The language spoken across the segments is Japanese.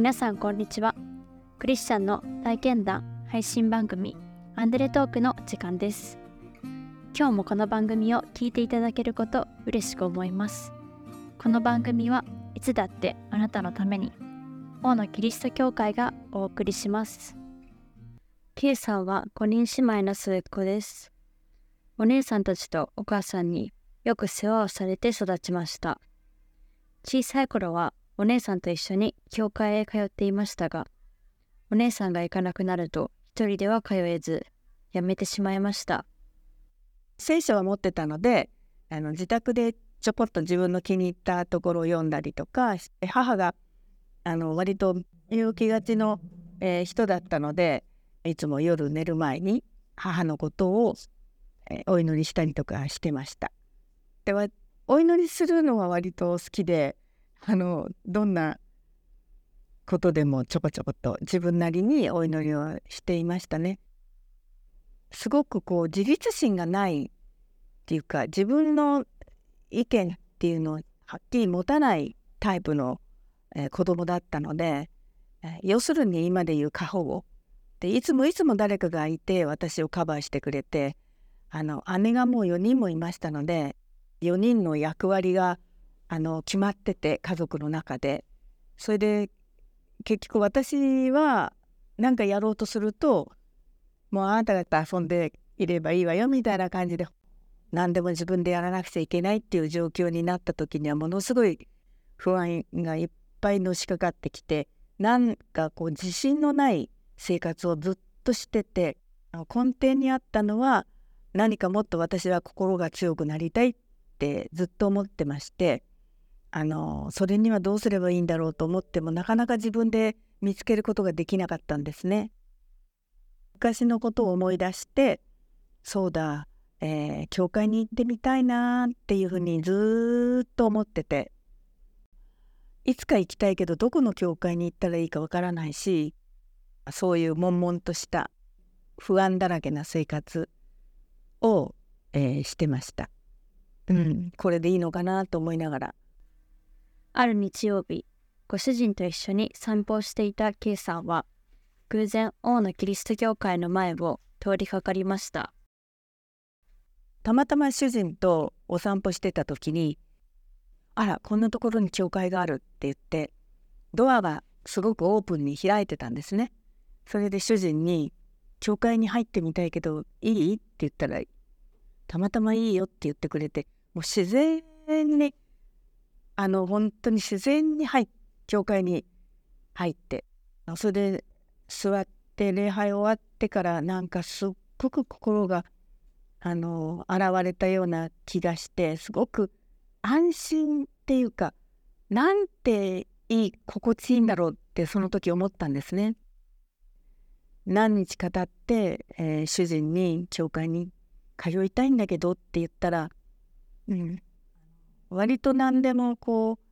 皆さんこんにちは。クリスチャンの体験談配信番組アンデレトークの時間です。今日もこの番組を聞いていただけること嬉しく思います。この番組はいつだってあなたのために王のキリスト教会がお送りします。K さんは5人姉妹の末っ子です。お姉さんたちとお母さんによく世話をされて育ちました。小さい頃はお姉さんと一緒に教会へ通っていましたがお姉さんが行かなくなると一人では通えずやめてしまいました聖書は持ってたのであの自宅でちょこっと自分の気に入ったところを読んだりとか母があの割と勇気がちの、えー、人だったのでいつも夜寝る前に母のことを、えー、お祈りしたりとかしてました。でお祈りするのは割と好きであのどんなことでもちょこちょこと自分なりにお祈りをしていましたね。すごくこう自立心がないっていうか自分の意見っていうのをはっきり持たないタイプの、えー、子供だったので、え、要するに今で言う過保護でいつもいつも誰かがいて私をカバーしてくれてあの姉がもう4人もいましたので4人の役割があの決まってて家族の中で。それで結局私は何かやろうとするともうあなた方遊んでいればいいわよみたいな感じで何でも自分でやらなくちゃいけないっていう状況になった時にはものすごい不安がいっぱいのしかかってきてなんかこう自信のない生活をずっとしてて根底にあったのは何かもっと私は心が強くなりたいってずっと思ってましてあのそれにはどうすればいいんだろうと思ってもなかなか自分で見つけることができなかったんですね。昔のことを思い出してそうだ、えー、教会に行ってみたいなっていうふうにずっと思ってていつか行きたいけどどこの教会に行ったらいいかわからないしそういう悶々とした不安だらけな生活を、えー、してました。うん、これでいいのかなと思いながらある日曜日、ご主人と一緒に散歩をしていた K さんは、偶然王のキリスト教会の前を通りかかりました。たまたま主人とお散歩してた時に、あら、こんなところに教会があるって言って、ドアがすごくオープンに開いてたんですね。それで主人に、教会に入ってみたいけどいい？って言ったら、たまたまいいよって言ってくれて、もう自然にあの本当に自然に入教会に入ってそれで座って礼拝終わってからなんかすっごく心があの現れたような気がしてすごく安心っていうかなんていい心地いいんだろうってその時思ったんですね。何日か経って、えー、主人に教会に通いたいんだけどって言ったら「うん割と何でもこう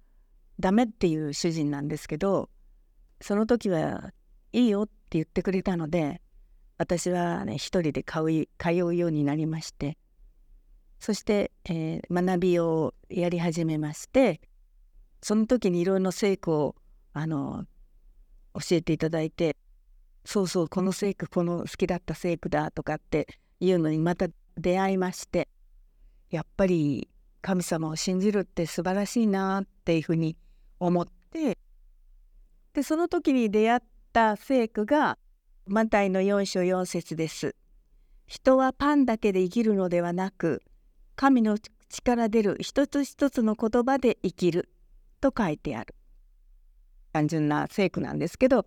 ダメっていう主人なんですけどその時はいいよって言ってくれたので私はね一人で通い通うようになりましてそして、えー、学びをやり始めましてその時にいろいろな聖句をあの教えていただいてそうそうこの聖句この好きだった聖句だとかっていうのにまた出会いましてやっぱり神様を信じるって素晴らしいなっていうふうに思ってでその時に出会った聖句がマタイの4章4節です。人はパンだけで生きるのではなく神の力出る一つ一つの言葉で生きると書いてある単純な聖句なんですけど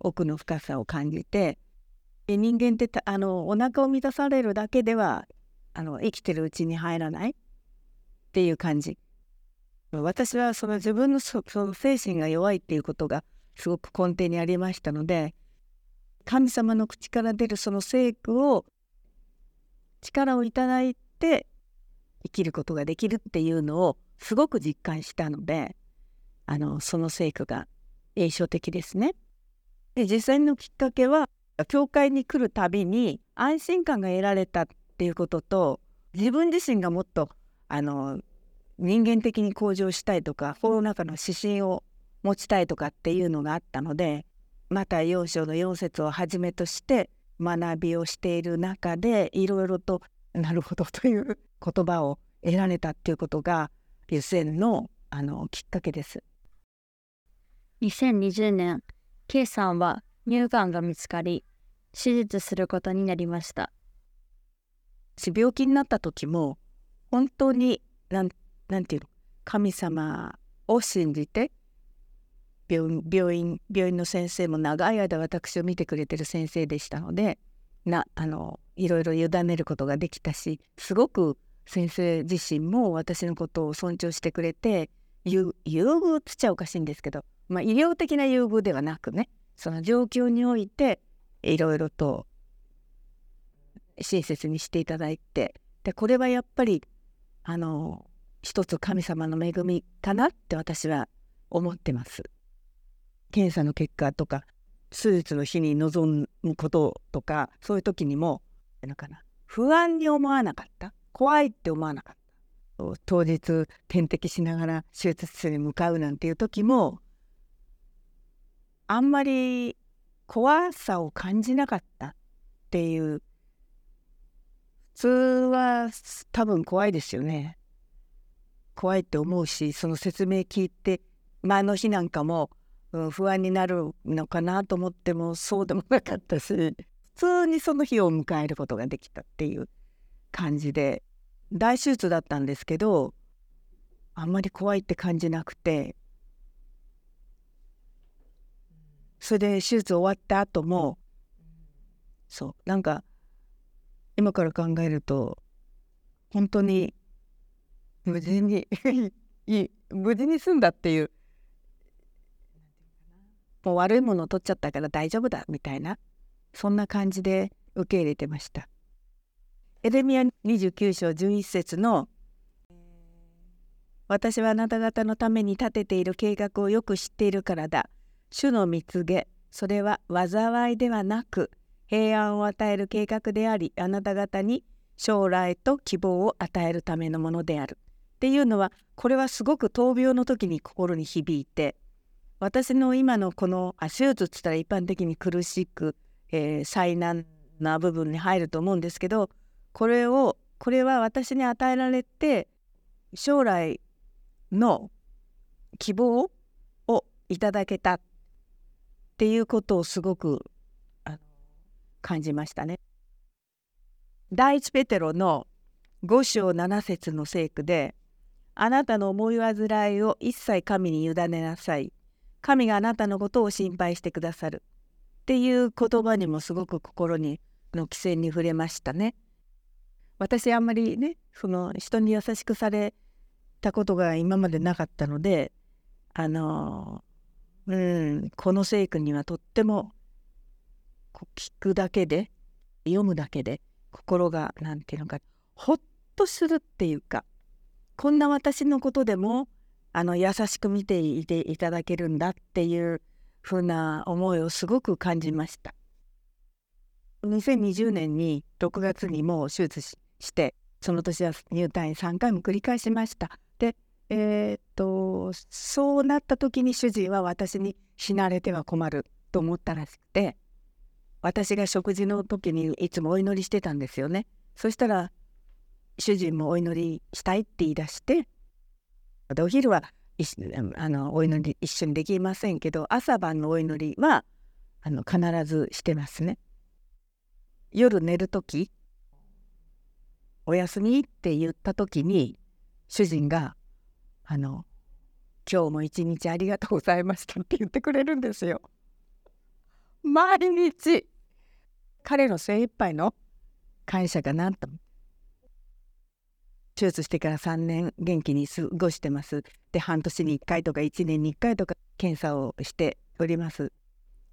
奥の深さを感じて人間ってあのお腹を満たされるだけではあの生きてるうちに入らないっていう感じ私はその自分のその精神が弱いっていうことがすごく根底にありましたので神様の口から出るその聖句を力をいただいて生きることができるっていうのをすごく実感したのであのその聖句が印象的ですね。で実際のきっかけは教会に来るたびに安心感が得られたっていうことと自分自身がもっとあの人間的に向上したいとか心の中の指針を持ちたいとかっていうのがあったのでまた4章の4節をはじめとして学びをしている中でいろいろとなるほどという言葉を得られたっていうことが湯煎のあのきっかけです。2020年 K さんは乳がんが見つかり手術することになりました。病気になった時も本当になんなんていうの？神様を信じて病院病院の先生も長い間私を見てくれてる先生でしたのでなあのいろいろ委ねることができたしすごく先生自身も私のことを尊重してくれて優遇っつっちゃおかしいんですけど、まあ、医療的な優遇ではなくねその状況においていろいろと親切にしていただいてでこれはやっぱりあの一つ神様の恵みかなって私は思ってます。検査の結果とか手術の日に臨むこととかそういう時にもなんかな不安に思わなかった？怖いって思わなかった？当日点滴しながら手術室に向かうなんていう時もあんまり怖さを感じなかったっていう通は多分怖いですよね。怖いって思うしその説明聞いて前の日なんかもうん、不安になるのかなと思ってもそうでもなかったし普通にその日を迎えることができたっていう感じで大手術だったんですけどあんまり怖いって感じなくてそれで手術終わった後もそうなんか今から考えると本当に無事に 無事に済んだっていうもう悪いものを取っちゃったから大丈夫だみたいなそんな感じで受け入れてました。エレミア29章11節の「私はあなた方のために立てている計画をよく知っているからだ。主の蜜げそれは災いではなく平安を与える計画でありあなた方に将来と希望を与えるためのものである」っていうのはこれはすごく闘病の時に心に響いて私の今のこのあ手術っつったら一般的に苦しく、えー、災難な部分に入ると思うんですけどこれをこれは私に与えられて将来の希望をいただけたっていうことをすごく感じましたね。第一ペテロの5章7節の聖句で「あなたの思い煩いを一切神に委ねなさい」神があなたのことを心配してくださるっていう言葉にもすごく心にの規制に触れましたね。私あんまりねその人に優しくされたことが今までなかったのであのうんこの聖句にはとっても聞くだけで読むだけで心が何て言うのかほっとするっていうかこんな私のことでもあの優しく見ていていただけるんだっていうふうな思いをすごく感じました。2020年に6月にもう手術してその年は入退院3回も繰り返しました。でえー、っとそうなった時に主人は私に死なれては困ると思ったらしくて私が食事の時にいつもお祈りしてたんですよね。そしたら主人もお祈りしたいって言い出してお昼はあのお祈り一緒にできませんけど朝晩のお祈りはあの必ずしてますね。夜寝る時おやすみって言った時に主人が「あの今日も一日ありがとうございました」って言ってくれるんですよ。毎日彼の精一杯の感謝かなと手術してから3年元気に過ごしてます。で半年に1回とか1年に1回とか検査をしております。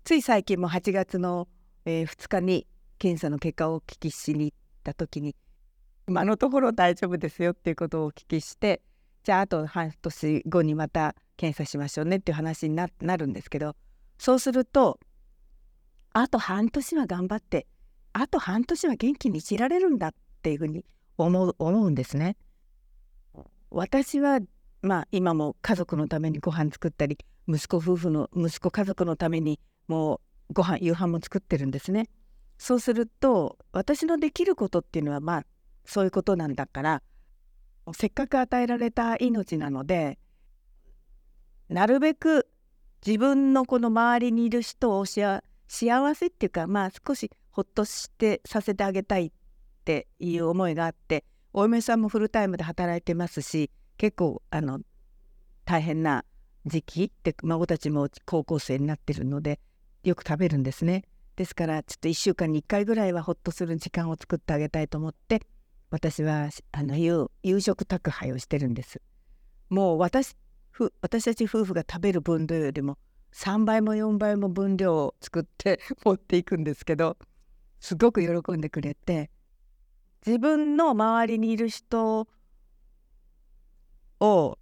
つい最近も8月の、えー、2日に検査の結果をお聞きしに行った時に今のところ大丈夫ですよっていうことをお聞きしてじゃああと半年後にまた検査しましょうねっていう話になるんですけどそうするとあと半年は頑張ってあと半年は元気に生きられるんだっていうふうに思う思うんですね。私はまあ今も家族のためにご飯作ったり息子夫婦の息子家族のためにもうご飯夕飯も作ってるんですね。そうすると私のできることっていうのはまあそういうことなんだからせっかく与えられた命なのでなるべく自分のこの周りにいる人を幸幸せっていうかまあ少しほっとしてさせてあげたいっていう思いがあってお嫁さんもフルタイムで働いてますし結構あの大変な時期って孫たちも高校生になってるのでよく食べるんですね。ですからちょっと1週間に1回ぐらいはほっとする時間を作ってあげたいと思って私はあの夕食宅配をしてるんです。もう私私たち夫婦が食べる分量よりも3倍も4倍も分量を作って 持っていくんですけどすごく喜んでくれて自分の周りにいる人を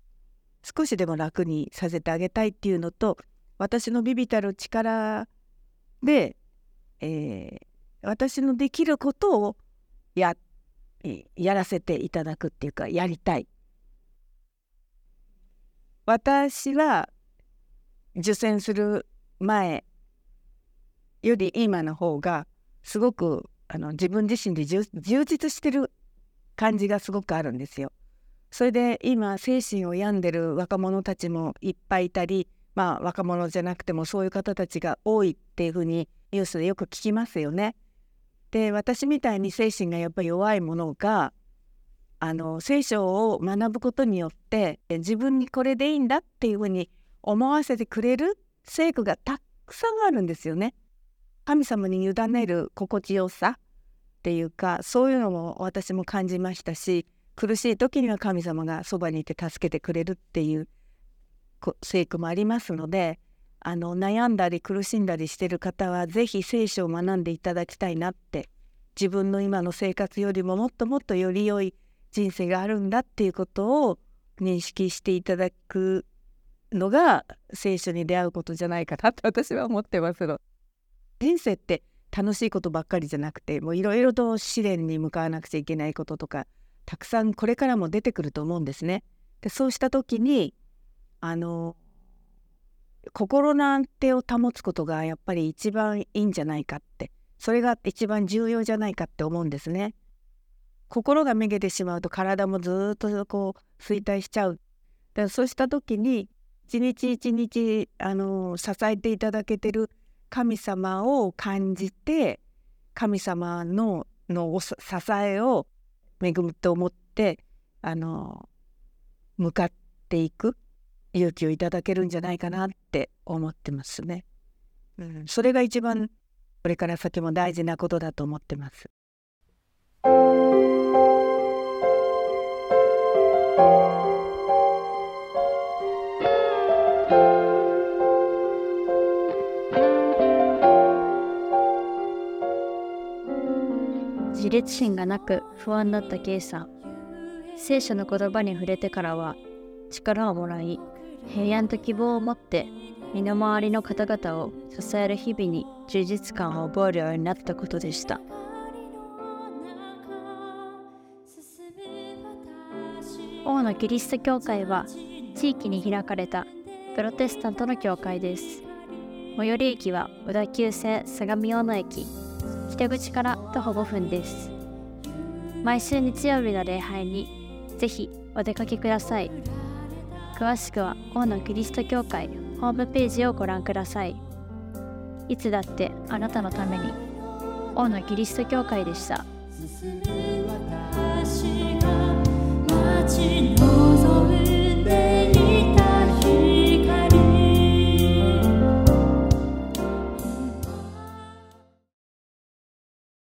少しでも楽にさせてあげたいっていうのと私のビビたる力で、えー、私のできることをややらせていただくっていうかやりたい。私は受験する前より今の方がすごくあの自分自身で充実してる感じがすごくあるんですよ。それで今精神を病んでる若者たちもいっぱいいたりまあ若者じゃなくてもそういう方たちが多いっていうふうにニュースでよく聞きますよね。で私みたいに精神がやっぱり弱いものがあの聖書を学ぶことによって自分にこれでいいんだっていうふうに思わせてくれる聖句がたくさんあるんですよね。神様に委ねる心地よさっていうかそういうのも私も感じましたし苦しい時には神様がそばにいて助けてくれるっていう聖句もありますのであの悩んだり苦しんだりしてる方は是非聖書を学んでいただきたいなって自分の今の生活よりももっともっとより良い人生があるんだっていうことを認識していただくのが聖書に出会うことじゃないかなって 私は思ってますの。人生って楽しいことばっかりじゃなくてもういろいろと試練に向かわなくちゃいけないこととかたくさんこれからも出てくると思うんですね。でそうした時にあの心の安定を保つことがやっぱり一番いいんじゃないかってそれが一番重要じゃないかって思うんですね。心がめげてしまうと体もずっとこう衰退しちゃう。だからそうした時に一日一日あの支えていただけてる神様を感じて神様のの支えを恵むと思ってあの向かっていく勇気をいただけるんじゃないかなって思ってますね。うん、それが一番これから先も大事なことだと思ってます。自立心がなく不安だった K さん。聖書の言葉に触れてからは力をもらい平安と希望を持って身の回りの方々を支える日々に充実感を覚えるようになったことでした。王のキリスト教会は地域に開かれたプロテスタントの教会です。最寄り駅は小田急線相模大野駅。北口から徒歩5分です毎週日曜日の礼拝にぜひお出かけください詳しくは大野キリスト教会ホームページをご覧くださいいつだってあなたのために大野キリスト教会でした。進む私が待ち望